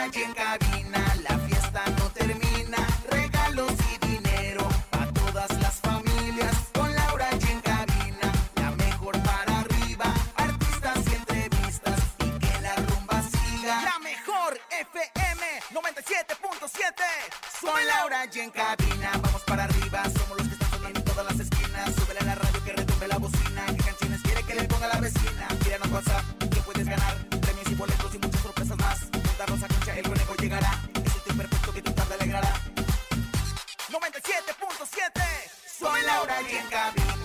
calle en cabina, la fiesta. Virgin Caribbean.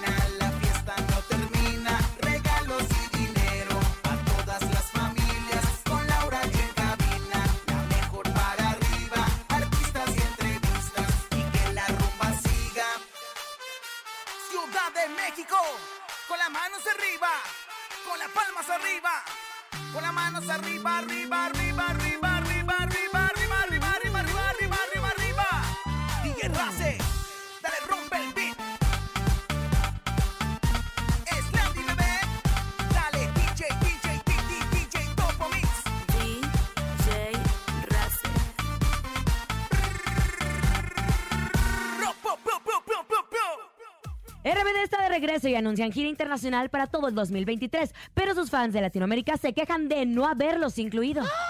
Y anuncian gira internacional para todo el 2023, pero sus fans de Latinoamérica se quejan de no haberlos incluido.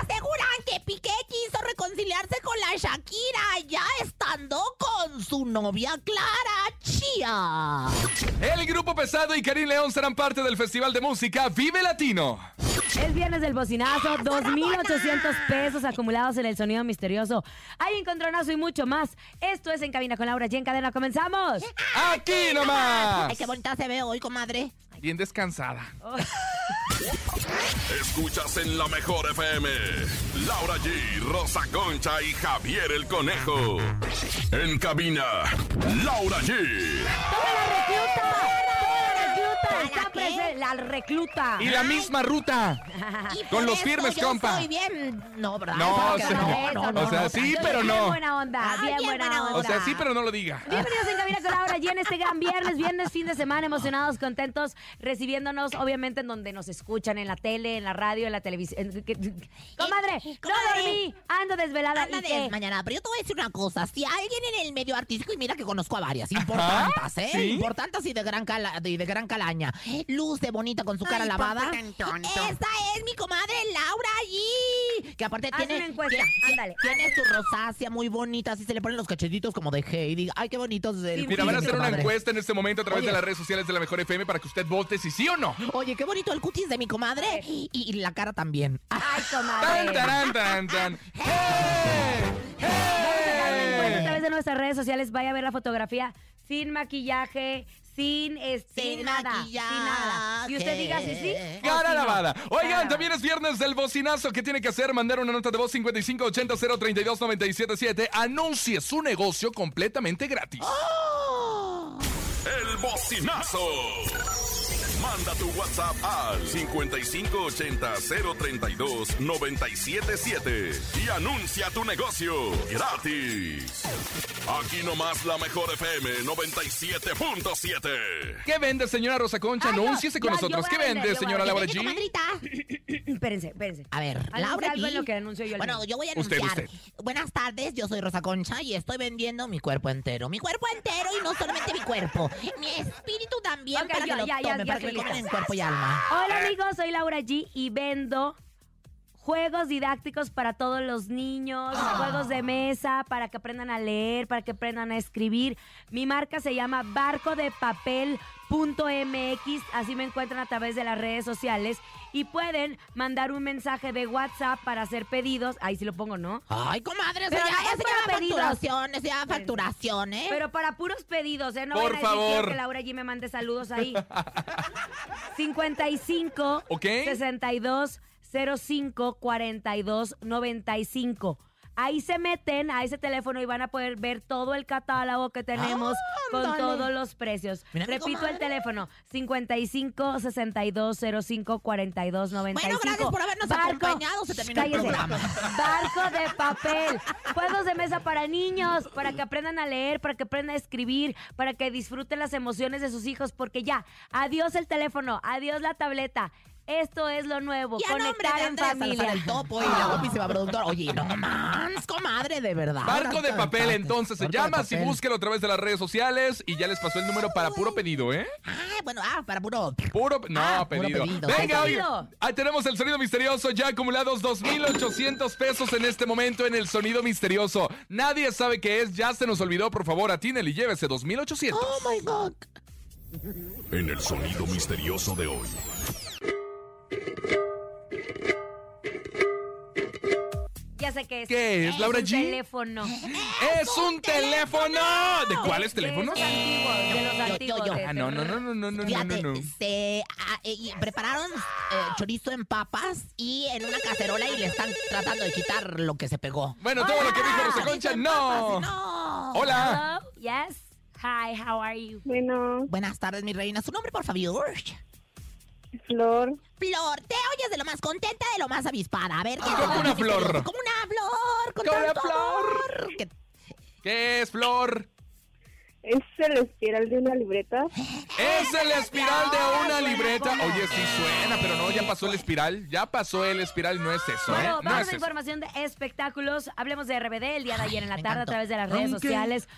Aseguran que Piqué quiso reconciliarse con la Shakira ya estando con su novia Clara Chía. El grupo pesado y Karim León serán parte del Festival de Música Vive Latino. Es viernes del bocinazo, 2.800 pesos acumulados en el sonido misterioso. Hay encontronazo y mucho más. Esto es En Cabina con Laura G. En cadena, comenzamos. Aquí nomás. Ay, qué bonita se ve hoy, comadre. Bien descansada. Escuchas en la mejor FM. Laura G, Rosa Concha y Javier el Conejo. En cabina, Laura G. ¡Toma la recluta! ¡Toma la recluta! Presente la recluta. Y la misma ruta. Y Con los firmes, yo compa. Soy bien. No, ¿verdad? No, o sea, no, no, no, o sea, no, sí, pero Bien no. buena onda, bien, bien buena buena onda. O sea, sí, pero no lo diga. Bienvenidos en Cabina con Laura G en este gran viernes, viernes, fin de semana, emocionados, contentos, recibiéndonos, obviamente, en donde nos escuchan, en la tele, en la radio, en la televisión. Comadre, no comadre. dormí, ando desvelada. Anda ¿y qué? desmañanada, pero yo te voy a decir una cosa. Si alguien en el medio artístico, y mira que conozco a varias, importantes, ¿eh? ¿sí? Importantes y de gran, cala- de, de gran calaña. Luz de bonita con su cara Ay, lavada. tan. Esta es mi comadre Laura allí. Que aparte Haz tiene, una encuesta, tiene, ándale. tiene su rosácea muy bonita, así se le ponen los cachetitos como de Heidi. Ay, qué bonitos. del Sí, Mira, van a hacer una encuesta en este momento a través Oye. de las redes sociales de la Mejor FM para que usted vote si sí o no. Oye, qué bonito el cutis de mi comadre. Y, y la cara también. Ay, Tan, comadre. tarán, tan, tan. ¡Hey! Vamos a dejar una encuesta a ¡Hey! través de nuestras redes sociales. Vaya a ver la fotografía sin maquillaje, sin este Sin nada, sin nada. Y usted diga si sí. Cara no. lavada. Oigan, Cara. también es viernes del bocinazo. ¿Qué tiene que hacer? Mandar una nota de voz 5580-032-977. Anuncie su negocio completamente gratis. El bocinazo. Manda tu WhatsApp al 5580-032-977 y anuncia tu negocio gratis. Aquí nomás la mejor FM 97.7. ¿Qué vende, señora Rosa Concha? Anúnciese con yo- nosotros. yo ¿Qué vender, vende, señora Laura G? comadrita. Espérense, espérense. A ver, Laura algo en G. lo que anuncio yo el Bueno, yo voy a anunciar. usted. Buenas tardes, yo soy Rosa Concha y estoy vendiendo mi cuerpo entero. Mi cuerpo entero y no solamente mi cuerpo. Mi espíritu también para yo- que lo ya, ya, tomen, ya para que en cuerpo y alma. Hola amigos, soy Laura G y vendo juegos didácticos para todos los niños, juegos de mesa para que aprendan a leer, para que aprendan a escribir. Mi marca se llama Barco de Papel. MX, así me encuentran a través de las redes sociales y pueden mandar un mensaje de WhatsApp para hacer pedidos. Ahí sí lo pongo, ¿no? Ay, comadre, eso ya, eso ya eso ya facturación, ¿eh? Pero para puros pedidos, ¿eh? No Por a favor. que Laura allí me mande saludos ahí. 55 Ok. 62 05 42 95. Ahí se meten a ese teléfono y van a poder ver todo el catálogo que tenemos con Ándale. todos los precios. Mira, Repito el teléfono: 55 62 05 42 95. Bueno, gracias por habernos acompañado. Se terminó el programa. Barco de papel. Juegos de mesa para niños, para que aprendan a leer, para que aprendan a escribir, para que disfruten las emociones de sus hijos, porque ya, adiós el teléfono, adiós la tableta. Esto es lo nuevo, a conectar de en familia. El topo y la guapísima productora. Oye, no más, comadre, de verdad. Barco de papel, entonces se llama. Si búsquelo a través de las redes sociales y ya les pasó el número para puro pedido, ¿eh? Ah, bueno, ah, para puro. Puro. No, Ah, puro pedido. pedido. Venga, oye. pedido. Ahí tenemos el sonido misterioso. Ya acumulados 2,800 pesos en este momento en el sonido misterioso. Nadie sabe qué es. Ya se nos olvidó. Por favor, atínele y llévese 2,800. Oh my God. En el sonido misterioso de hoy. Ya sé qué es. ¿Qué es, Laura un G? teléfono. ¡Es un teléfono! ¿De cuáles De teléfonos? esos antiguos, de los antiguos. de Ah, no, no, no, no, no, no, no, Fíjate, no. se ah, eh, y prepararon eh, chorizo en papas y en una cacerola y le están tratando de quitar lo que se pegó. Bueno, todo lo que dijo Rosa Concha, no. no. Hola. Hello, yes. Hi, how are you? Bueno, Buenas tardes, mi reina. ¿Su nombre, por favor? Flor, Flor, te oyes de lo más contenta, de lo más avispada. A ver, ¿qué Ah, como una flor. Como una flor. Con Como una flor. amor. ¿Qué- ¿Qué es, Flor? ¿es el espiral de una libreta? Es el espiral de una libreta. Oye, sí suena, pero no, ya pasó el espiral. Ya pasó el espiral, no es eso, ¿eh? Bueno, No vamos es a eso. información de espectáculos. Hablemos de RBD el día de ayer en la tarde a través de las redes Aunque- sociales.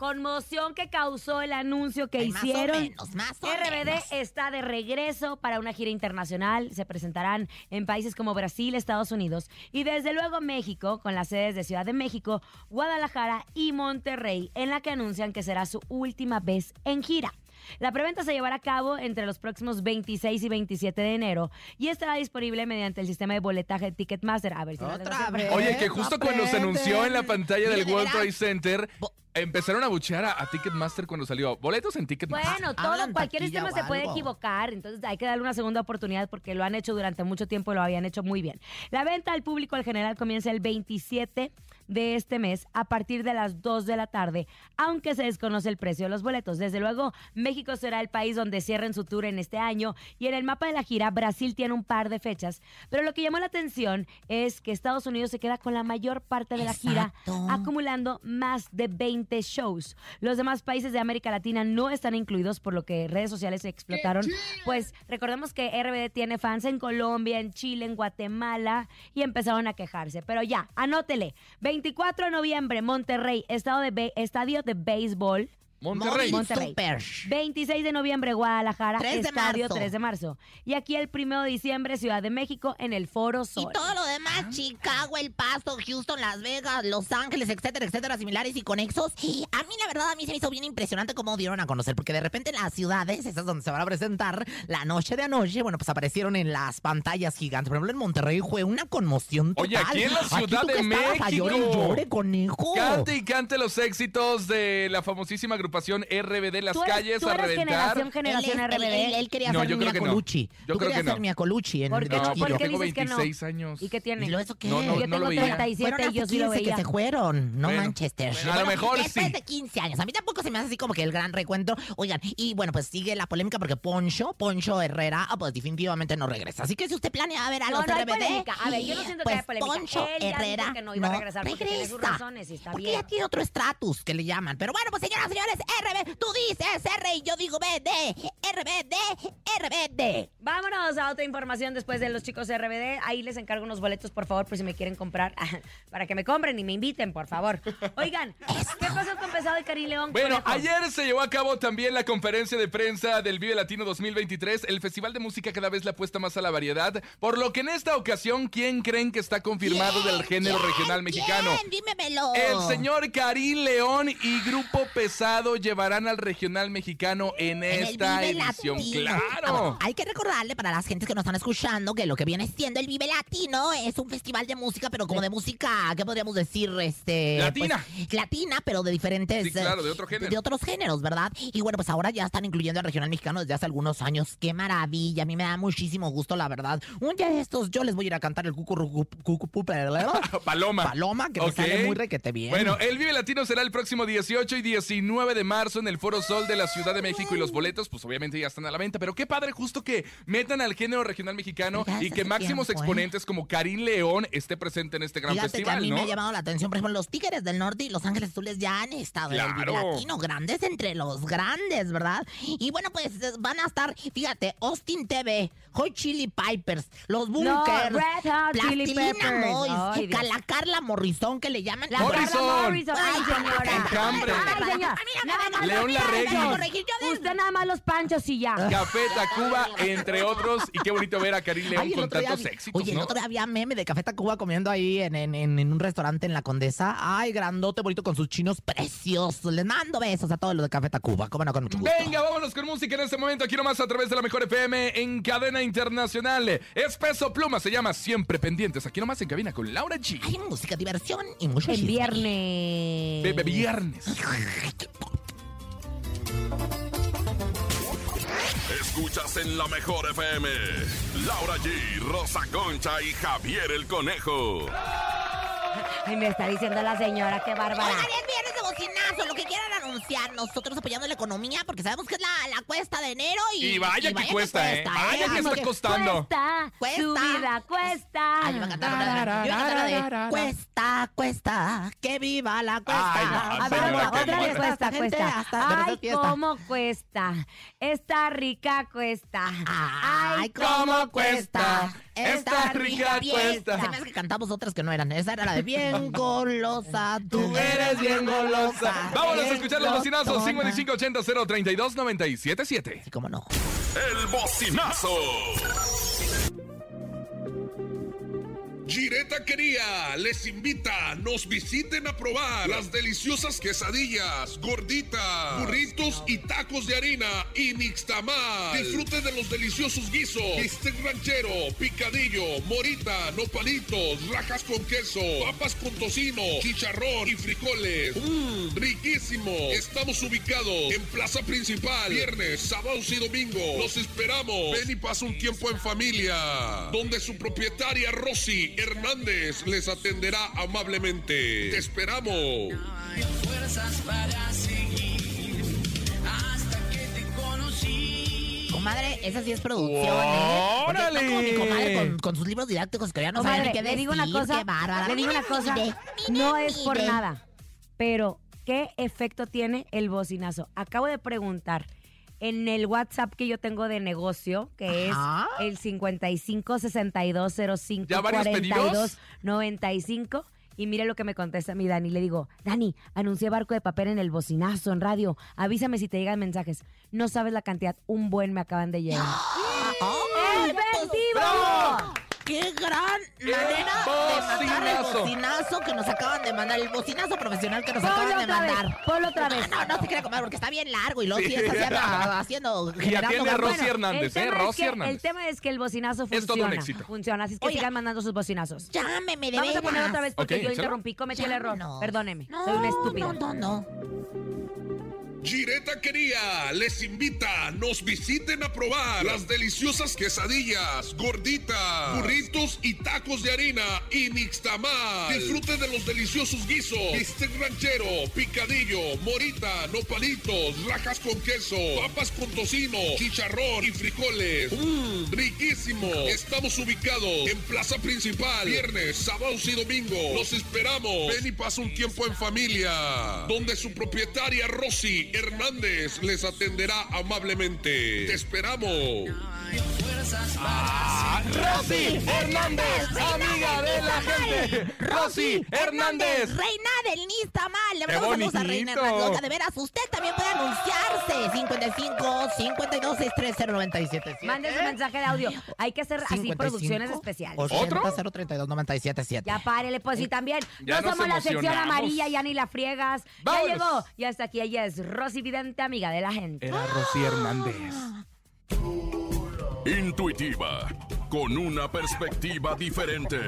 Conmoción que causó el anuncio que Ay, más o hicieron. menos, más o RBD menos. está de regreso para una gira internacional. Se presentarán en países como Brasil, Estados Unidos y desde luego México, con las sedes de Ciudad de México, Guadalajara y Monterrey, en la que anuncian que será su última vez en gira. La preventa se llevará a cabo entre los próximos 26 y 27 de enero y estará disponible mediante el sistema de boletaje de Ticketmaster. A ver si Otra vez. Oye, que justo cuando se anunció en la pantalla del World. Trade Center, Bo- empezaron a buchear a, a Ticketmaster cuando salió. Boletos en Ticketmaster. Bueno, Ah, todo, cualquier sistema se puede equivocar, entonces hay que darle una segunda oportunidad porque lo han hecho durante mucho tiempo y lo habían hecho muy bien. La venta al público en general comienza el 27 de este mes a partir de las 2 de la tarde, aunque se desconoce el precio de los boletos. Desde luego, México será el país donde cierren su tour en este año y en el mapa de la gira Brasil tiene un par de fechas, pero lo que llamó la atención es que Estados Unidos se queda con la mayor parte de la gira, acumulando más de 20 shows. Los demás países de América Latina no están incluidos, por lo que redes sociales se explotaron. Pues recordemos que RBD tiene fans en Colombia, en Chile, en Guatemala y empezaron a quejarse. Pero ya, anótele. 24 de noviembre, Monterrey, estado de estadio de béisbol. Monterrey. Monterrey. Super. 26 de noviembre, Guadalajara, 3 de estadio marzo. 3 de marzo. Y aquí el 1 de diciembre, Ciudad de México, en el Foro Y Sol. todo lo demás, Chicago, El Paso, Houston, Las Vegas, Los Ángeles, etcétera, etcétera, similares y conexos. A mí, la verdad, a mí se me hizo bien impresionante cómo dieron a conocer, porque de repente las ciudades, esas donde se van a presentar, la noche de anoche, bueno, pues aparecieron en las pantallas gigantes. Por ejemplo, en Monterrey fue una conmoción total. Oye, aquí en la Ciudad de a llore y México. llore, conejo. Cante y cante los éxitos de la famosísima agrupación RBD Las Tú eres- Calles tú a eres reventar. generación, generación él, RBD. él- él- él quería No, ser yo creo Mia que no. Colucci. Yo Tú creo querías que no. ser Mia Colucci en ¿Por de no? No, ¿Por chiquillo. qué tengo dices que no? 26 años. ¿Y qué tiene? ¿Y lo eso qué? No, no, Yo no tengo lo veía. 37 Fueron y yo hace sí lo 15 que veía. se fueron, no Bueno, Manchester. bueno, a lo mejor después sí. de 15 años. A mí tampoco se me hace así como que el gran recuento. Oigan, y bueno, pues sigue la polémica porque Poncho, Poncho Herrera, ah, pues definitivamente no regresa. Así que si usted planea ver a los no hay RBD, polémica. A ver, yo no siento que pues haya polémica. Poncho Él ya dijo Herrera que no iba a regresar porque tiene sus regresa. razones y está porque bien. ya tiene otro estatus que le llaman. Pero bueno, pues señoras y señores, RB, tú dices R y yo digo BD. RBD, RBD. Vámonos a otra información después de los chicos de RBD. Ahí les encargo unos boletos, por favor, por si me quieren comprar, para que me compren y me inviten, por favor. Oigan, ¿qué pasó con Pesado y Cari León? Bueno, Conejo? ayer se llevó a cabo también la conferencia de prensa del Vive Latino 2023. El festival de música cada vez le apuesta más a la variedad, por lo que en esta ocasión, ¿quién creen que está confirmado ¿Quién? del género ¿Quién? regional mexicano? ¿Quién? Dímemelo. El señor Karim León y Grupo Pesado llevarán al regional mexicano en, esta edición. Latino. Ah, ¡Claro! bueno, hay que recordarle para las gentes que nos están escuchando que lo que viene siendo el Vive Latino es un festival de música, pero como de música, ¿qué podríamos decir? Este, Latina. pues, latina, pero de diferentes. Sí, claro, eh, de otro género. De otros géneros, ¿verdad? Y bueno, pues ahora ya están incluyendo al regional mexicano desde hace algunos años. ¡Qué maravilla! A mí me da muchísimo gusto, la verdad. Un día de estos yo les voy a ir a cantar el cucupupelero. Paloma. Paloma, que me Ok. sale muy requete bien. Bueno, el Vive Latino será el próximo 18 y 19 de marzo en el Foro Sol de la Ciudad de México y los boletos, pues obviamente ya están a la venta. Pero qué padre justo que metan al género regional mexicano y que máximos tiempo, ¿eh? exponentes como Karim León esté presente en este gran Fíjate que a festival, mí ¿no? me ha llamado la atención, por ejemplo, los Tigres del Norte y Los Ángeles Azules ya han estado en el Claro. Latino, grandes entre los grandes, ¿verdad? Y bueno, pues van a estar, fíjate, Austin TV, Hot Chili Pipers, Los Bunkers, Red Hot Chili Plastilina Peppers. Mois, Ay, Dios. Cala Carla Morrison, que le llaman La Morrison. Morrison. Ay, Ay, señora. Enjambre. Ay, señora. Nada más León Larregui. Usted nada más los panchos y ya. Café Tacuba, entre otros. Y qué bonito ver a Karim León Ay, el con tantos vi- éxitos, Oye, el ¿no? otro día había meme de Café Tacuba comiendo ahí en, en, en- en un restaurante en La Condesa. Ay, grandote, bonito, con sus chinos preciosos. Les mando besos a todos los de Café Tacuba. Cómo no, con mucho gusto. Venga, vámonos con música en este momento. Aquí nomás a través de la Mejor FM en cadena internacional. Es Peso Pluma, se llama Siempre Pendientes. Aquí nomás en cabina con Laura G. Hay música, diversión y mucho En chisme. viernes. Bebe Viernes. Escuchas en la mejor FM. Laura G, Rosa Concha y Javier el Conejo. Ay, me está diciendo la señora, qué bárbara. Oigan, es viernes de bocinazo, lo que quieran anunciar. Nosotros apoyando la economía porque sabemos que es la, la cuesta de enero y. Y vaya que cuesta, ¿eh? Vaya que Así está costando. Cuesta, Cuesta. su vida cuesta. Ay, yo iba a cantar una, yo iba a cantar la de Cuesta, cuesta, que viva la cuesta. Ay, no, A ver, otra, vez cuesta, Gente, cuesta. Ay, cómo cuesta. Está rica cuesta. Ay, cómo cuesta, esta rica cuesta. Se me hace que cantamos otras que no eran. Esa era la de bien golosa. Tú eres bien golosa. Vámonos a Bien escuchar los bocinazos glotona. 5580 032 977. Sí, cómo no. El bocinazo. Gireta Taquería les invita, nos visiten a probar las deliciosas quesadillas, gorditas, burritos y tacos de harina y mixtamal. Disfruten de los deliciosos guisos, bistec ranchero, picadillo, morita, nopalitos, rajas con queso, papas con tocino, chicharrón y frijoles. Mmm, riquísimo. Estamos ubicados en Plaza Principal, viernes, sábados y domingo. Los esperamos. Ven y pasa un tiempo en familia, donde su propietaria Rosy Hernández les atenderá amablemente. Te esperamos. Comadre, esa sí es producción, ¿eh? Porque ¡Órale! está como mi comadre con, con sus libros didácticos que ya no saben Comadre, qué le digo una decir, cosa, qué bárbara. le digo una cosa, mire, no mire, es por mire. nada, pero ¿qué efecto tiene el bocinazo? Acabo de preguntar en el WhatsApp que yo tengo de negocio, que Ajá. es el 55 62 05 ¿Ya varios 42 pedidos? 95 y mire lo que me contesta mi Dani. Le digo, Dani, anuncié barco de papel en el bocinazo, en radio. Avísame si te llegan mensajes. No sabes la cantidad. Un buen me acaban de llegar. ¡Ay, ¡Efectivo! ¡Bravo! ¡Qué gran manera de mandar el bocinazo! que nos acaban de mandar! El bocinazo profesional que nos Ponlo acaban de otra vez, mandar. ponlo otra vez. No, no, no se quiera comer porque está bien largo y luego Sí. está haciendo, haciendo Y atiende a. Rosy Hernández, ¿eh? tema es Rosy que- Hernández. El tema es que el bocinazo Es todo un funciona. éxito. Funciona, así es que Oiga. sigan mandando sus bocinazos. Llámeme de Vamos a veras. poner otra vez porque yo échalo. interrumpí, cometí el error. Llámenos. Perdóneme, No, soy una estúpida. No, no, no. Gireta Taquería les invita, nos visiten a probar las deliciosas quesadillas, gorditas, burritos y tacos de harina y mixtamal. Disfruten de los deliciosos guisos, bistec ranchero, picadillo, morita, nopalitos, rajas con queso, papas con tocino, chicharrón y frijoles. Mmm, riquísimo. Estamos ubicados en Plaza Principal, viernes, sábados y domingo. Los esperamos. Ven y pasa un tiempo en familia, donde su propietaria Rosy Hernández les atenderá amablemente. ¡Te esperamos! Rosy Hernández, amiga de la gente. Rosy Hernández. Reina del Nistamal. Le ¡Qué mandamos saludos a Reina! Hernández. De veras, usted también puede anunciarse. 55 52 630 977. Mande su mensaje de audio. Hay que hacer así producciones especiales. ¿Otro? 032 977 Ya párele, pues sí, también. Ya no somos la sección amarilla, ya ni la friegas. Ya llegó. Ya está aquí. Ella es Rosy Vidente, amiga de la gente. Era Rosy Hernández. Intuitiva, con una perspectiva diferente.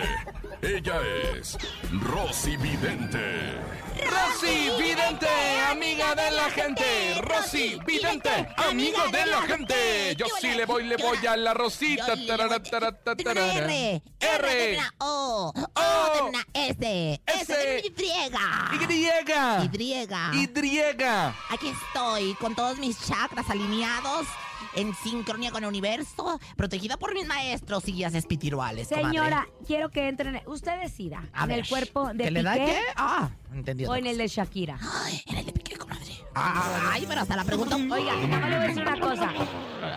Ella es Rosy Vidente. Rosy Vidente, amiga de la gente. Rosy Vidente, amigo de la gente. Yo sí le voy, le voy a la Rosita. R. R. O. O S. S de S. Y. Y. Y. Y. Aquí estoy con todos mis chakras alineados. En sincronía con el universo, protegida por mis maestros y guías espirituales. comadre. Señora, quiero que entren. Usted decida. A en ver, el cuerpo de ¿que le da qué? Ah, entendí. o en el de Shakira. Ay, en el de Piqué, comadre. Ay, pero hasta la pregunta. Oiga, mi mamá le voy a decir una cosa.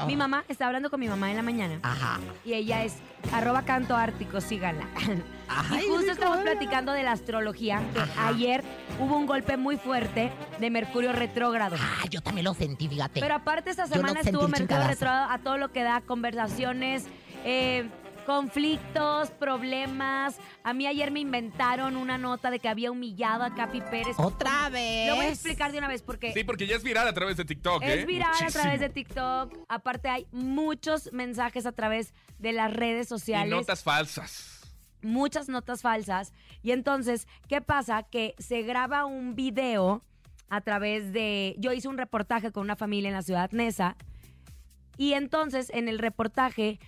Mi mamá está hablando con mi mamá en la mañana. Ajá. Y ella es arroba canto ártico, síganla. Ay, y justo estamos platicando de la astrología, que ayer hubo un golpe muy fuerte de Mercurio retrógrado. Ah, yo también lo sentí, fíjate. Pero aparte esta no semana estuvo Mercurio retrógrado a todo lo que da conversaciones, eh, conflictos, problemas. A mí ayer me inventaron una nota de que había humillado a Capi Pérez. Otra vez. Lo voy a explicar de una vez porque Sí, porque ya es viral a través de TikTok, ¿eh? es viral a través de TikTok. Aparte hay muchos mensajes a través de las redes Y sociales. notas falsas. muchas notas falsas. Y entonces, ¿qué pasa? Que se graba un video a través de... Yo hice un reportaje con una familia en la ciudad Nesa. Y entonces, en el reportaje,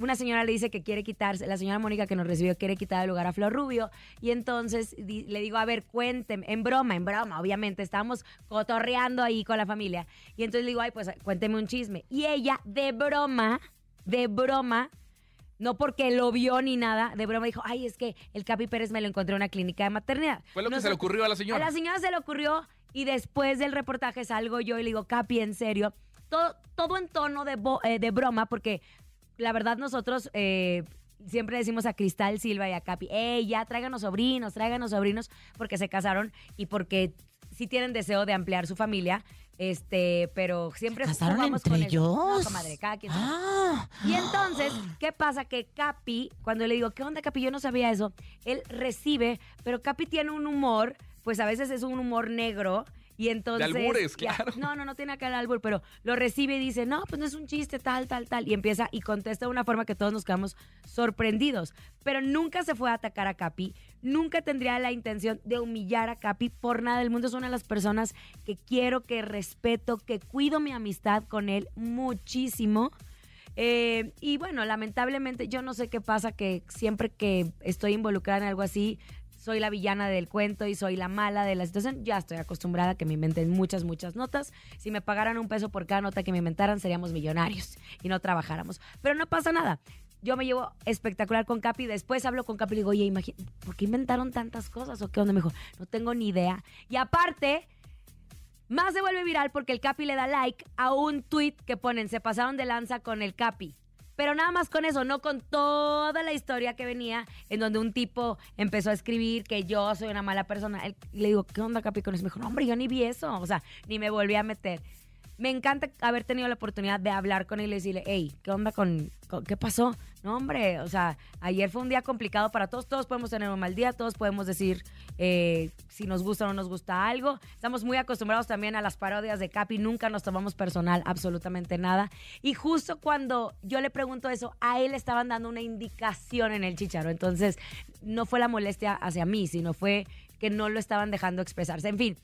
una señora le dice que quiere quitarse, la señora Mónica que nos recibió quiere quitar el lugar a Flor Rubio. Y entonces di- le digo, a ver, cuénteme, en broma, en broma, obviamente, estábamos cotorreando ahí con la familia. Y entonces le digo, ay, pues cuénteme un chisme. Y ella, de broma, de broma, no porque lo vio ni nada, de broma dijo, ay, es que el Capi Pérez me lo encontré en una clínica de maternidad. Fue lo que se le ocurrió a la A señora. la señora se le ocurrió y después del reportaje salgo yo y le digo, Capi, en serio, todo, todo en tono de, bo- eh, de broma, porque la verdad nosotros eh, siempre decimos a Cristal Silva y a Capi, hey, ya tráiganos sobrinos, tráiganos sobrinos, porque se casaron y porque sí tienen deseo de ampliar su familia, este, pero siempre ¿Casaron jugamos entre con el- ellos? No, comadre, cada quien sabe. Ah. Y entonces, ¿qué pasa? Que Capi, cuando le digo, ¿qué onda, Capi? Yo no sabía eso. Él recibe, pero Capi tiene un humor, pues a veces es un humor negro. Y entonces. albures, ya- claro. no, no, no tiene acá el albur, pero lo recibe y dice, no, pues no es un chiste, tal, tal, tal. Y empieza y contesta de una forma que todos nos quedamos sorprendidos. Pero nunca se fue a atacar a Capi, nunca tendría la intención de humillar a Capi por nada del mundo. Es una de las personas que quiero, que respeto, que cuido mi amistad con él muchísimo. Eh, y bueno, lamentablemente yo no sé qué pasa, que siempre que estoy involucrada en algo así, soy la villana del cuento y soy la mala de la situación. Ya estoy acostumbrada a que me inventen muchas, muchas notas. Si me pagaran un peso por cada nota que me inventaran, seríamos millonarios y no trabajáramos. Pero no pasa nada. Yo me llevo espectacular con Capi. Después hablo con Capi y digo, oye, imagi- ¿por qué inventaron tantas cosas? ¿O qué onda? Me dijo, no tengo ni idea. Y aparte, más se vuelve viral porque el Capi le da like a un tweet que ponen, se pasaron de lanza con el Capi. Pero nada más con eso, no con toda la historia que venía, en donde un tipo empezó a escribir que yo soy una mala persona. Él- le digo, ¿qué onda, Capi? Con eso me dijo, no, hombre, yo ni vi eso. O sea, ni me volví a meter. Me encanta haber tenido la oportunidad de hablar con él y decirle, hey, ¿qué onda con, con- qué pasó? No, hombre, o sea, ayer fue un día complicado para todos, todos podemos tener un mal día, todos podemos decir eh, si nos gusta o no nos gusta algo. Estamos muy acostumbrados también a las parodias de Capi, nunca nos tomamos personal absolutamente nada. Y justo cuando yo le pregunto eso, a él le estaban dando una indicación en el chicharo, entonces no fue la molestia hacia mí, sino fue que no lo estaban dejando expresarse. En fin,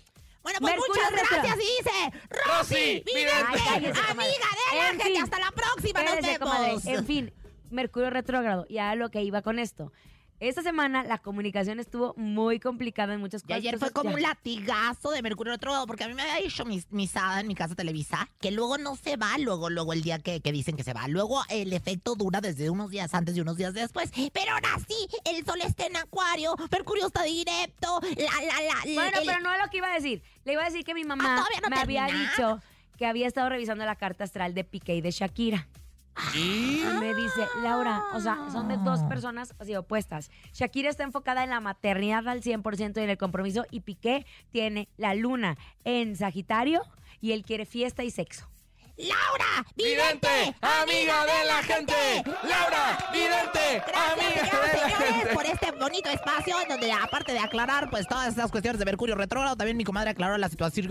Bueno, pues Mercurio muchas retro- gracias, dice Rosy Rosy Vidente. Ay, cállese, amiga de la En gente. fin. Hasta la próxima, nos Espérese, comadre. vemos. En fin, Mercurio retrógrado. Y a lo que iba con esto. esta semana la comunicación estuvo muy complicada en muchas Y cosas. ayer fue como un latigazo de Mercurio retrógrado, porque a mí me había dicho mi, mi Sada en mi casa Televisa que luego no se va, luego, luego el día que, que dicen que se va. Luego el efecto dura desde unos días antes y unos días después. Pero ahora sí, el sol está en acuario, Mercurio está directo, la, la, la. la- Bueno, el- pero no es lo que iba a decir. Le iba a decir que mi Ah, mamá no me había dicho que había estado revisando la carta astral de Piqué y de Shakira. Y me dice, Laura, o sea, son de dos personas así opuestas. Shakira está enfocada en la maternidad al 100% y en el compromiso y Piqué tiene la luna en Sagitario y él quiere fiesta y sexo. ¡Laura! Vidente, amiga de la gente. Laura, vidente, Gracias, amiga señoras de y la señores, gente. por este bonito espacio en donde, aparte de aclarar pues todas estas cuestiones de Mercurio retrógrado, también mi comadre aclaró la situación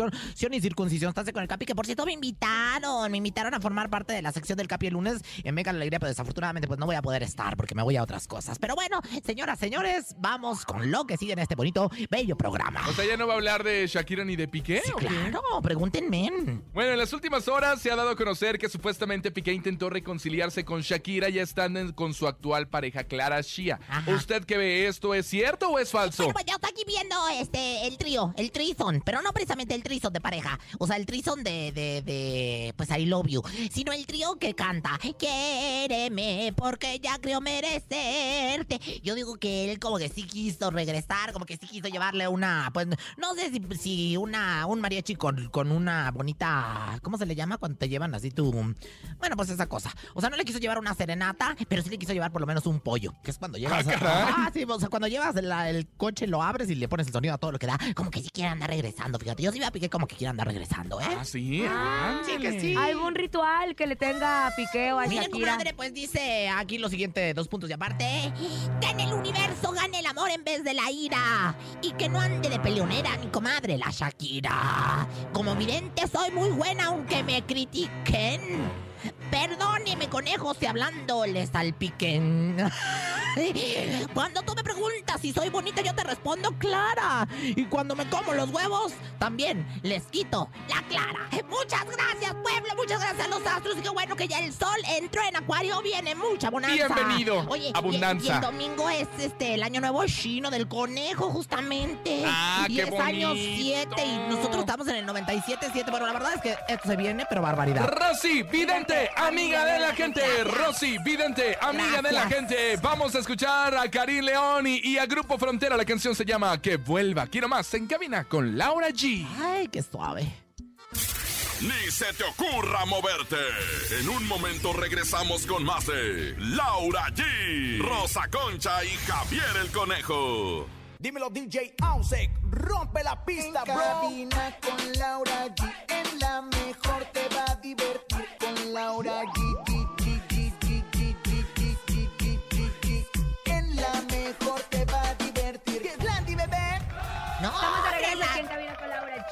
y circuncisión. Estás con el Capi, que por cierto me invitaron, me invitaron a formar parte de la sección del Capi el lunes en Mega la Alegría, pero desafortunadamente pues no voy a poder estar porque me voy a otras cosas. Pero bueno, señoras, señores, vamos con lo que sigue en este bonito, bello programa. O sea, ya no va a hablar de Shakira ni de Piqué. Sí, ¿o qué? claro, pregúntenme. Bueno, en las últimas horas se ha dado a conocer que supuestamente Piqué intentó reconciliarse con Shakira ya estando con su actual pareja Clara Shia. Ajá. ¿Usted qué ve esto? ¿Es cierto o es falso? Bueno, pues ya está aquí viendo este el trío, el trison, pero no precisamente el trison de pareja, o sea, el trison de, de, de, pues I love you, sino el trío que canta, quéreme, porque ya creo merecerte. Yo digo que él como que sí quiso regresar, como que sí quiso llevarle una, pues, no sé si, si una, un mariachi con, con una bonita, ¿cómo se le llama cuando te llevan así tu, bueno, pues esa cosa. O sea, no le quiso llevar una serenata, pero sí le quiso llevar por lo menos un pollo, que es cuando llevas... Ah. Ah, sí, o sea, cuando llevas la- el coche, lo abres y le pones el sonido a todo lo que da, como que sí quiere andar regresando, fíjate. Yo sí me apliqué como que quiere andar regresando, ¿eh? Ah, sí. sí que sí. ¿Algún ritual que le tenga a Piqué o a Miren, Shakira? comadre, pues dice aquí lo siguiente, dos puntos y aparte. Que en el universo gane el amor en vez de la ira. Y que no ande de peleonera mi comadre, la Shakira. Como vidente soy muy buena aunque me Iken. Perdóneme, conejo, si hablando les salpiquen. Cuando tú me preguntas si soy bonita, yo te respondo clara. Y cuando me como los huevos, también les quito la clara. Muchas gracias, pueblo. Muchas gracias a los astros. Y qué bueno que ya el sol entró en Acuario. Viene mucha bonanza. Bienvenido, Oye, abundancia. Y, el domingo es este el año nuevo chino del conejo, justamente. Ah, y qué es año bonito. 7 y nosotros estamos en el 97-7. Bueno, la verdad es que esto se viene, pero barbaridad. Rosy, vidente, amiga de la gente. Rosy, vidente, amiga de la gente. Vamos a escuchar a Karim León y, y a Grupo Frontera. La canción se llama Que vuelva. Quiero más en cabina con Laura G. Ay, qué suave. Ni se te ocurra moverte. En un momento regresamos con más de Laura G, Rosa Concha y Javier el Conejo. Dímelo DJ Ausek, rompe la pista, En bro. cabina con Laura G. En la mejor te va a divertir Laura Gui.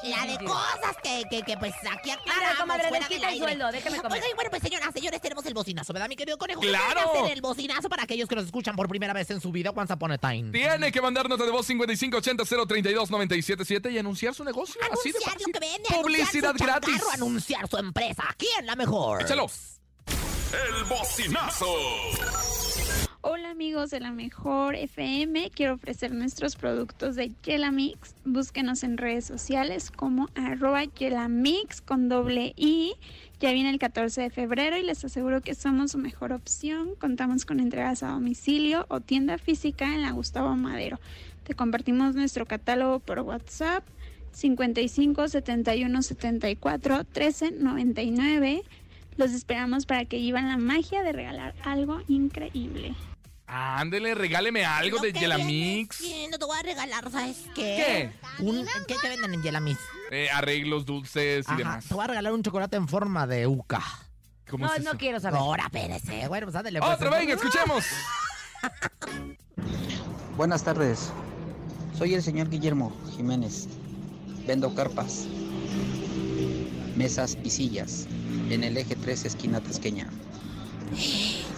La de cosas que, que, que pues aquí aclaramos comadre, fuera desquita del el aire. sueldo, déjeme comer. Oigan, bueno, pues señoras, señores, tenemos el bocinazo, ¿verdad, mi querido conejo? ¿Qué ¡Claro! hacer el bocinazo para aquellos que nos escuchan por primera vez en su vida, Once Upon a Time. Tiene que mandar nota de voz 5580-032-977 y anunciar su negocio. así de Anunciar fácil. lo que vende, Publicidad anunciar su gratis. anunciar su empresa. Aquí en La Mejor. Échalo. El bocinazo. Hola amigos de la Mejor FM, quiero ofrecer nuestros productos de Yelamix. Búsquenos en redes sociales como arroba Yelamix con doble I. Ya viene el 14 de febrero y les aseguro que somos su mejor opción. Contamos con entregas a domicilio o tienda física en la Gustavo Madero. Te compartimos nuestro catálogo por WhatsApp 55 71 74 13 99. Los esperamos para que vivan la magia de regalar algo increíble. Ándele, regáleme algo de Yelamix. siendo, te voy a regalar, ¿sabes qué? ¿Qué? Un, ¿Qué te venden en Yelamix? Eh, arreglos dulces y Ajá, demás. te voy a regalar un chocolate en forma de uca. ¿Cómo No, es no eso? quiero saber. Ahora, espérese. Bueno, pues ándale. pues, Otra, venga, escuchemos. Buenas tardes. Soy el señor Guillermo Jiménez. Vendo carpas, mesas y sillas en el eje 3, esquina Tasqueña.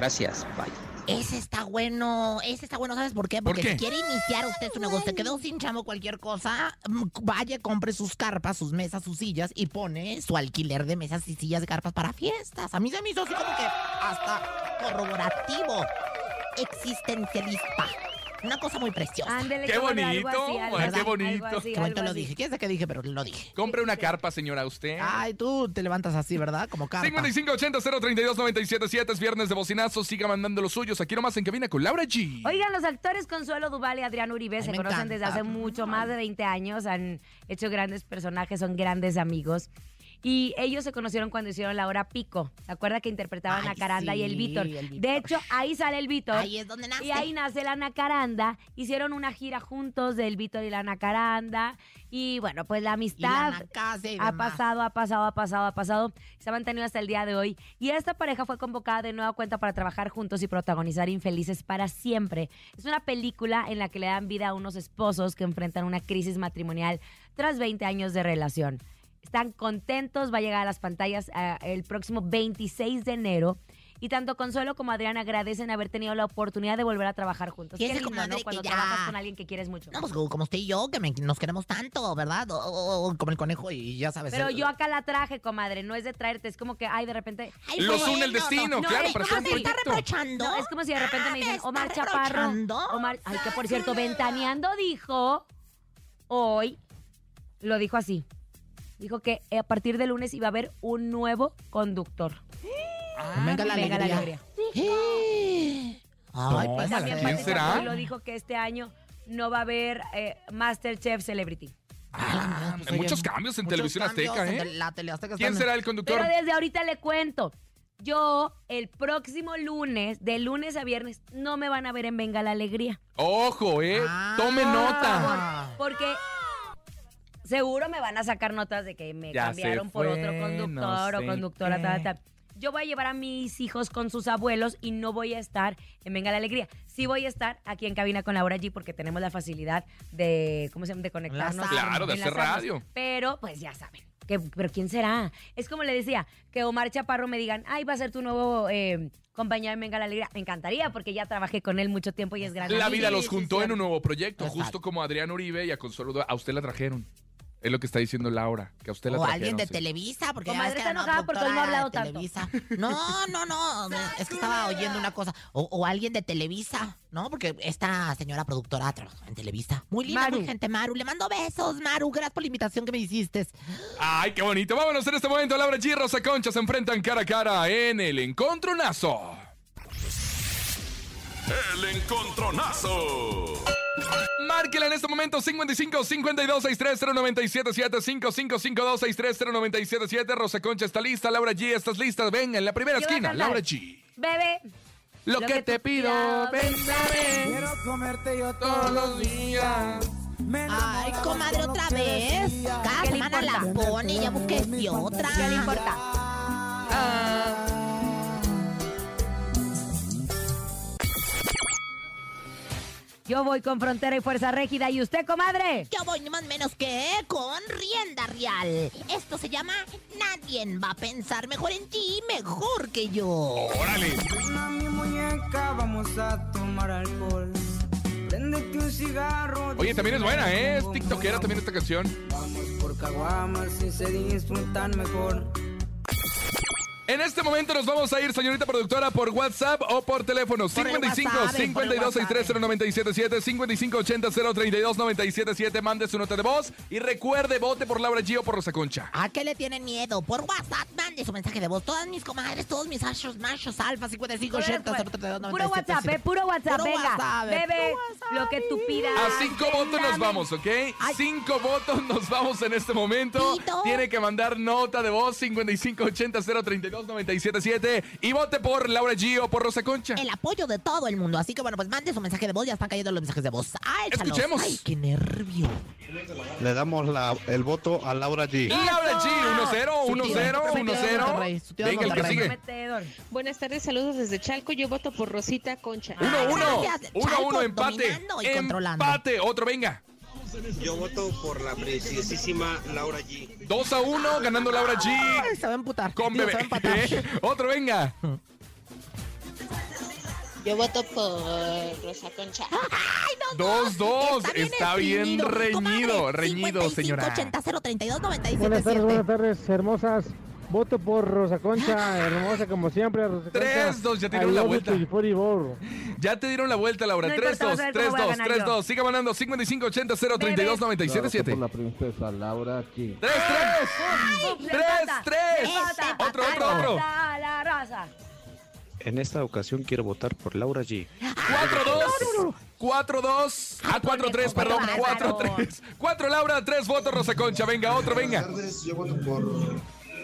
Gracias, bye. Ese está bueno, ese está bueno, ¿sabes por qué? ¿Por Porque qué? si quiere iniciar usted su negocio, quedó sin chamo cualquier cosa, mm, vaya, compre sus carpas, sus mesas, sus sillas y pone su alquiler de mesas y sillas de carpas para fiestas. A mí se me hizo así como que hasta corroborativo. existencialista. Una cosa muy preciosa. Ándele, Qué algo bonito, así, algo ay, así, qué algo bonito. así, Qué bonito algo lo así. dije. ¿Quién sabe qué dije? Pero lo dije. Compre una carpa, señora, usted. Ay, tú te levantas así, ¿verdad? Como carpa. 5580-032-977 es viernes de bocinazos. Siga mandando los suyos. Aquí nomás en cabina con Laura G. Oigan, los actores Consuelo Duval y Adrián Uribe Ay, se conocen encanta. desde hace mucho, más de 20 años, han hecho grandes personajes, son grandes amigos. Y ellos se conocieron cuando hicieron la hora pico. ¿Se acuerda que interpretaban a Caranda y el sí, Víctor? el Víctor. De hecho, ahí sale el Víctor. Ahí es donde nace. Y ahí nace la Nacaranda. Hicieron una gira juntos del Víctor y la Nacaranda. Y bueno, pues la Y la amistad ha pasado, ha pasado, ha pasado, ha pasado. Se ha mantenido hasta el día de hoy. Y esta pareja fue convocada de nueva cuenta para trabajar juntos y protagonizar Infelices para siempre. Es una película en la que le dan vida a unos esposos que enfrentan una crisis matrimonial tras 20 años de relación. Están contentos, va a llegar a las pantallas ah, el próximo 26 de enero. Y tanto Consuelo como Adrián agradecen haber tenido la oportunidad de volver a trabajar juntos. Qué lindo, comadre, ¿no? Cuando ya- trabajas con alguien que quieres mucho. No, pues como usted y yo, que me- nos queremos tanto, ¿verdad? O, o- o como el conejo y ya sabes. Pero el- yo acá la traje, comadre, no es de traerte, es como que, ay, de repente... Ay, Los bueno, une el destino, no, claro, es para como si- ¿Me está reprochando? No, es como si de repente Ah, me dicen, Omar Chaparro. Omar, ay, que por cierto, Ventaneando dijo hoy, lo dijo así. Dijo que a partir de lunes iba a haber un nuevo conductor. Venga la Venga la alegría. alegría. Eh. Ay, No, pues También ¿Quién será? Lo dijo que este año no va a haber eh, Masterchef Celebrity. Ah, pues, hay oye, muchos cambios en muchos televisión cambios azteca, en ¿eh? La tele azteca ¿Quién será el conductor? Pero desde ahorita le cuento. Yo, el próximo lunes, de lunes a viernes, no me van a ver en Venga la Alegría. Ojo, ¿eh? Ah. Tome Por nota. favor, porque seguro me van a sacar notas de que me Ya cambiaron por otro conductor no o conductora, qué. tal, tal. Yo voy a llevar a mis hijos con sus abuelos y no voy a estar en Venga la Alegría. Sí voy a estar aquí en cabina con Laura G porque tenemos la facilidad de, ¿cómo se llama? De conectarnos. Claro, de hacer radio. Pero, pues ya saben. que- pero ¿quién será? Es como le decía, que Omar Chaparro me digan, ay, va a ser tu nuevo eh, compañero en Venga la Alegría. Me encantaría porque ya trabajé con él mucho tiempo y es grande. La vida Sí, los sí, juntó en un nuevo proyecto, Exacto. justo como Adrián Uribe y a Consuelo. A usted la trajeron. Es lo que está diciendo Laura, que a usted la O trajeron. alguien de sí. Televisa, porque ya Comadre, está enojada porque hoy no ha hablado de tanto. No, no, no, es que estaba oyendo una cosa. O, o alguien de Televisa, ¿no? Porque esta señora productora trabaja en Televisa. Muy linda, Maru. muy gente, Maru. Le mando besos, Maru. Gracias por la invitación que me hiciste. Ay, qué bonito. Vámonos en este momento. Laura G y Rosa Concha se enfrentan cara a cara en el encontronazo. El encontronazo. Márquela en este momento 55 52 63 0977 55 52 63 0977 Rosa Concha está lista, Laura G estás lista. Venga, en la primera Yo esquina. Laura G. Bebé, Lo, Lo que, que te pido, ven, Quiero comerte yo todos los días. Ay, comadre, otra vez. Cada ¿Qué le semana la pone, ya busqué y otra. ¿qué le importa? Yo voy con Frontera y Fuerza Régida. ¿Y usted, comadre? Yo voy ni más menos que con Rienda Real. Esto se llama Nadie va a pensar mejor en ti, mejor que yo. Órale. mi muñeca, vamos a tomar alcohol. Préndete un cigarro. Oye, también es buena, ¿eh? Es tiktokera también esta canción. Vamos por caguamas y se disfrutan mejor. En este momento nos vamos a ir, señorita productora, por WhatsApp o por teléfono. Por el 55 WhatsApp, por el 52 63 0977 55 80 032 977 Mande su nota de voz y recuerde, vote por Laura G o por Rosa Concha. ¿A qué le tienen miedo? Por WhatsApp, mande su mensaje de voz. Todas mis comadres, todos mis machos, machos, alfa, 55, 80, 032, Puro WhatsApp, ¿eh? Puro WhatsApp, Puro venga. WhatsApp, eh, WhatsApp. lo que tú pidas. A cinco votos nos vamos, ¿ok? Cinco votos nos vamos en este momento. Tito. Tiene que mandar nota de voz 5580 032 977 y vote por Laura G o por Rosa Concha. El apoyo de todo el mundo. Así que bueno, pues mande su mensaje de voz. Ya están cayendo los mensajes de voz. ¡Ay, échalos! Escuchemos. ¡Ay, qué nervio! Le damos la- el voto a Laura G. Laura G, 1-0, Su tío, 1-0, su tío de 1-0. Monterrey, su tío de Venga, el que sigue. Buenas tardes, saludos desde Chalco. Yo voto por Rosita Concha. 1-1. gracias. 1-1, Chalco empate. dominando y controlando. Empate, otro, venga. Yo voto por la preciosísima Laura G. 2 a 1, ganando Laura G. Ay, se va a emputar. Con Digo, bebé. se va a empatar. ¿Eh? Otro, venga. Yo voto por Rosa Concha. ¡Ay, no! 2-2. Está bien reñido, reñido, señora. 80 032 Buenas tardes, buenas 97 tardes, hermosas. Voto por Rosa Concha, hermosa como siempre, Rosa Concha. 3, 2, ya I tiraron la vuelta. Ya te dieron la vuelta, Laura. No 3, importa, 2, vas a ver 3, cómo voy a 2, ganar 3, yo. 2. Siga mandando 5580 032 977. Por la princesa Laura G. 3, 3. Le 3, empata, 3. le empata. Otro, otro, otro. La raza. En esta ocasión quiero votar por Laura G. 4, 2. 4, 2. Ah, 4, 3, perdón. 4, 3. 4, Laura, 3 votos, Rosa Concha. Venga, otro, venga. tardes, yo voto por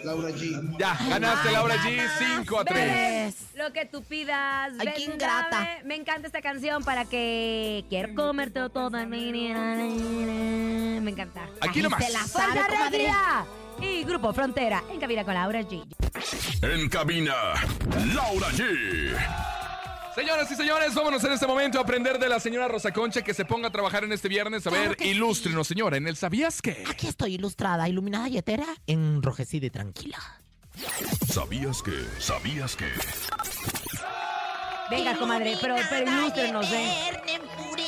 Laura G. Ya, ganaste, Laura G. 5 a 3. Bebes, lo que tú pidas. Ay, qué ingrata. Me encanta esta canción para que quiero comerte todo. Me encanta. Aquí nomás. Se la sabe, y Grupo Frontera en cabina con Laura G. En cabina, Laura G. Señoras y señores, vámonos en este momento a aprender de la señora Rosa Concha que se ponga a trabajar en este viernes. A ver, que sí. ilústrenos, señora, en el ¿Sabías qué? Aquí estoy ilustrada, iluminada y etera, enrojecida y tranquila. ¿Sabías que? ¿Sabías que? Venga, comadre, pero, pero ilústrenos, ¿eh?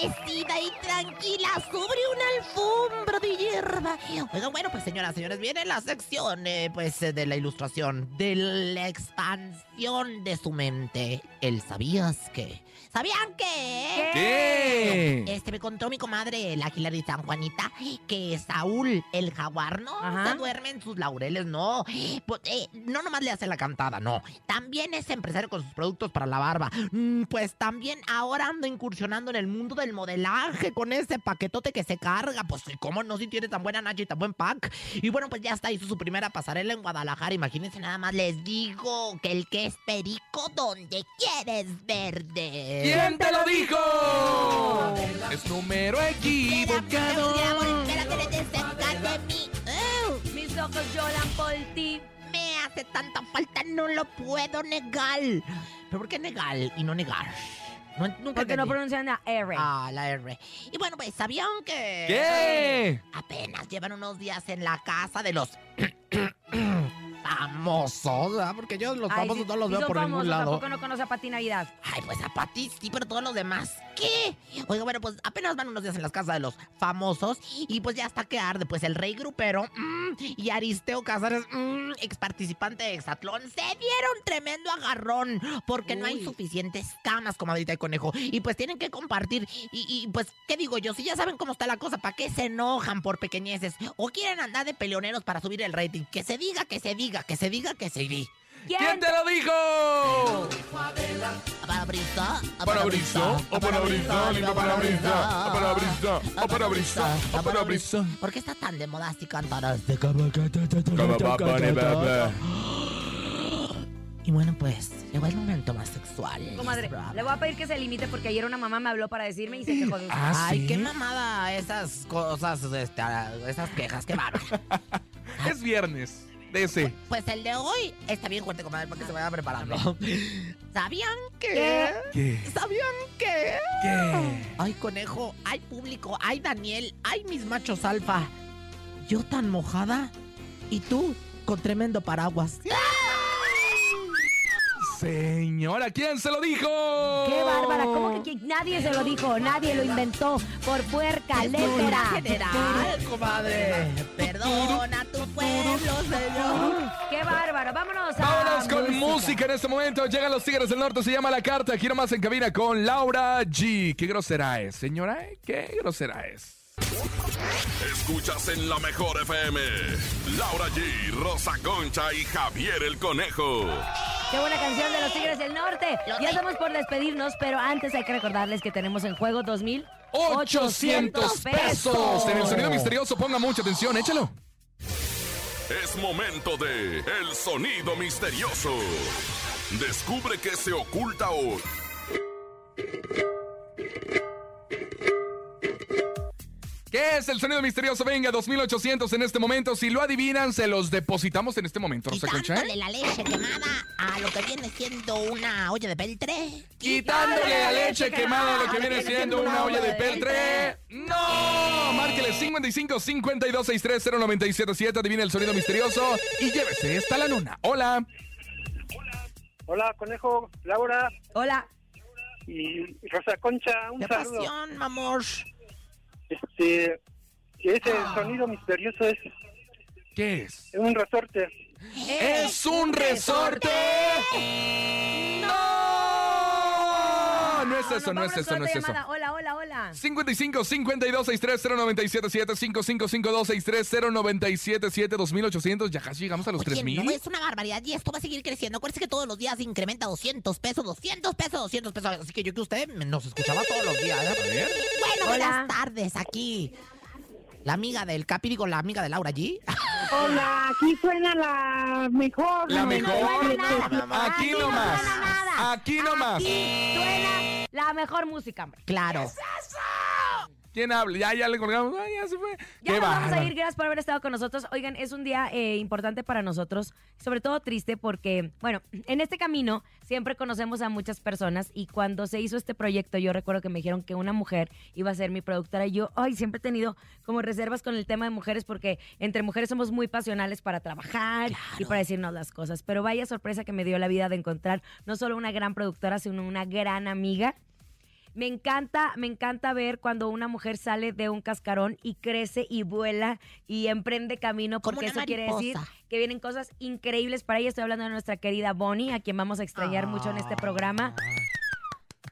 Enfurecida y tranquila sobre una alfombra de hierba. Oigan, bueno, pues señoras, señores, viene la sección, eh, pues, eh, de la ilustración, de la expansión de su mente. El sabías que. ¿Sabían que? ¿Qué? Este me contó mi comadre, la Hilary San Juanita, que Saúl, el jaguar, no Ajá. se duerme en sus laureles, no. Pues, eh, no nomás le hace la cantada, no. También es empresario con sus productos para la barba. Mm, Pues también ahora ando incursionando en el mundo del modelaje con ese paquetote que se carga. Pues, ¿cómo no si tiene tan buena Nacha y tan buen pack? Y bueno, pues ya está, hizo su primera pasarela en Guadalajara. Imagínense nada más, les digo que el que es perico donde quieres verde. ¿Quién te lo dijo? Es número equivocado. Mis ojos lloran por ti. Me hace tanta falta, no lo puedo negar. ¿Pero por qué negar y no negar? No, nunca Porque no pronuncian la R. Ah, la R. Y bueno, pues, ¿sabían que...? ¿Qué? Apenas llevan unos días en la casa de los... famosos, ¿verdad? Porque yo los Ay, famosos sí, no los sí veo son por ningún lado. Tampoco no conoce a Pati Navidad. Ay, pues a Pati sí, pero todos los demás, ¿qué? Oiga, bueno, pues apenas van unos días en las casas de los famosos y pues ya está que arde, pues el rey grupero mm, y Aristeo Cázares, mm, ex participante de Exatlón, se dieron tremendo agarrón porque no hay suficientes camas, comadrita y conejo, y pues tienen que compartir y, y, pues, ¿qué digo yo? Si ya saben cómo está la cosa, ¿para qué se enojan por pequeñeces? O quieren andar de peleoneros para subir el rating, que se diga, que se diga, que se diga, que se diga. ¿Quién te lo dijo? Parabrisa, Parabrisa, o parabrisa, limpia parabrisa, o parabrisa, o parabrisa, o parabrisa. ¿Por qué está tan de moda así cantar? Y bueno, pues, llegó el momento más sexual. Comadre, le voy a pedir que se limite porque ayer una mamá me habló para decirme y se quejó de usted. Ah, Ay, ¿sí? qué mamada esas cosas, este, esas quejas, qué bárbaro. Es viernes. De ese. Pues el de hoy está bien fuerte, comadre, para que se vaya preparando. ¿Sabían que? ¿Qué? ¿Sabían que? ¿Qué? Ay, conejo, ay, público, ay, Daniel, ay, mis machos alfa. Yo tan mojada y tú con tremendo paraguas. Señora, ¿quién se lo dijo? ¡Qué bárbara! ¿Cómo que, nadie se lo dijo? Nadie lo inventó por puerca, létera. general, comadre. Perdona tu pueblo, señor. ¡Qué bárbaro! Vámonos a Vámonos con música. en este momento. Llegan los Tigres del Norte, se llama La Carta. Aquí nomás en cabina con Laura G. ¿Qué grosera es, señora? ¿Qué grosera es? Escuchas en la mejor FM. Laura G, Rosa Concha y Javier el Conejo. ¡Qué buena canción de los Tigres del Norte! Ya estamos por despedirnos, pero antes hay que recordarles que tenemos en juego 2.000 800 pesos. En el sonido misterioso, ponga mucha atención, échalo. Es momento de El Sonido Misterioso. Descubre qué se oculta hoy. Es el sonido misterioso? Venga, 2800 en este momento. Si lo adivinan, se los depositamos en este momento, Rosa Concha. Quitándole la leche quemada a lo que viene siendo una olla de peltre. Quitándole la leche quemada a lo que viene siendo una olla de peltre. ¡No! Márquele 55 52 63 0977. Adivina el sonido misterioso y llévese esta la luna. Hola. Hola, conejo, Laura Hola. y Rosa Concha, un ¡Qué saludo. pasión, mamor! Este, ese sonido misterioso es ¿Qué es? un resorte. es un resorte. ¡No! No es eso, no es eso, no es eso. Hola, hola, hola. 55 52 63 0977 5552 63 0977 2800 ya casi llegamos a los Oye, 3000. no, es una barbaridad y esto va a seguir creciendo. Acuérdense que todos los días incrementa 200 pesos, 200 pesos, 200 pesos. Así que yo que usted nos escuchaba todos los días. ¿eh? Bueno, buenas tardes aquí. La amiga del Capi, digo, la amiga de Laura G. Hola, aquí suena la mejor. La mejor. Aquí nomás. Aquí nomás. Aquí suena la mejor música, hombre. Claro. ¿Quién habla? Ya, ya le colgamos. Ay, ya se fue. Ya Qué nos vamos a ir, gracias por haber estado con nosotros. Oigan, es un día eh, importante para nosotros, sobre todo triste porque, bueno, en este camino siempre conocemos a muchas personas y cuando se hizo este proyecto yo recuerdo que me dijeron que una mujer iba a ser mi productora y yo, ay, siempre he tenido como reservas con el tema de mujeres porque entre mujeres somos muy pasionales para trabajar y para decirnos las cosas, pero vaya sorpresa que me dio la vida de encontrar no solo una gran productora, sino una gran amiga me encanta, me encanta ver cuando una mujer sale de un cascarón y crece y vuela y emprende camino, porque eso quiere decir que vienen cosas increíbles para ella. Estoy hablando de nuestra querida Bonnie, a quien vamos a extrañar mucho en este programa.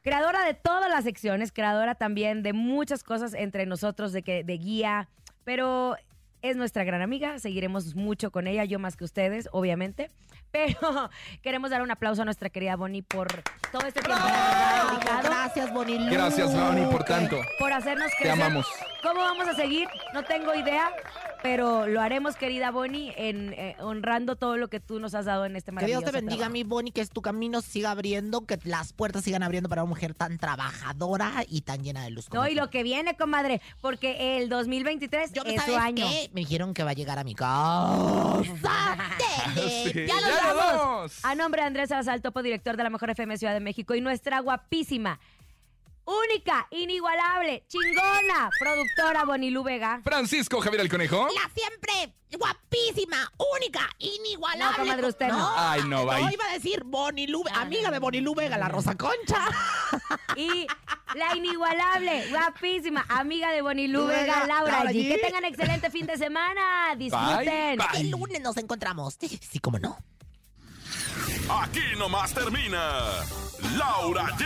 Creadora de todas las secciones, creadora también de muchas cosas entre nosotros, de, que, de guía, pero es nuestra gran amiga, seguiremos mucho con ella, yo más que ustedes, obviamente. Pero queremos dar un aplauso a nuestra querida Bonnie por todo este tiempo que nos ha dedicado. Gracias, Bonnie. Gracias, Bonnie, por tanto. por hacernos Te crecer. amamos. ¿Cómo vamos a seguir? No tengo idea, pero lo haremos, querida Bonnie, en, eh, honrando todo lo que tú nos has dado en este Que maravilloso Dios te bendiga, trabajo. mi Bonnie, que tu camino siga abriendo, que las puertas sigan abriendo para una mujer tan trabajadora y tan llena de luz como No, y tú. lo que viene, comadre, porque el 2023 Yo, es su ¿sabes año. qué? Me dijeron que va a llegar a mi casa. Sí. Ya nos ¡Ya vamos! A nombre de Andrés Salazar, topo director de la Mejor FM Ciudad de México y nuestra guapísima, única, inigualable, chingona, productora Bonilú Vega. Francisco Javier el Conejo. La siempre guapísima, única, inigualable. No, comadre, usted no. Ay, no, bye. No, iba a decir Bonnie Lu, amiga de Bonnie Lu Vega, la Rosa Concha. Y la inigualable, guapísima, amiga de Bonilú Vega, Laura G. G. Que tengan excelente fin de semana. Disfruten. Bye. El lunes nos encontramos. Sí, cómo no. Aquí nomás termina Laura G,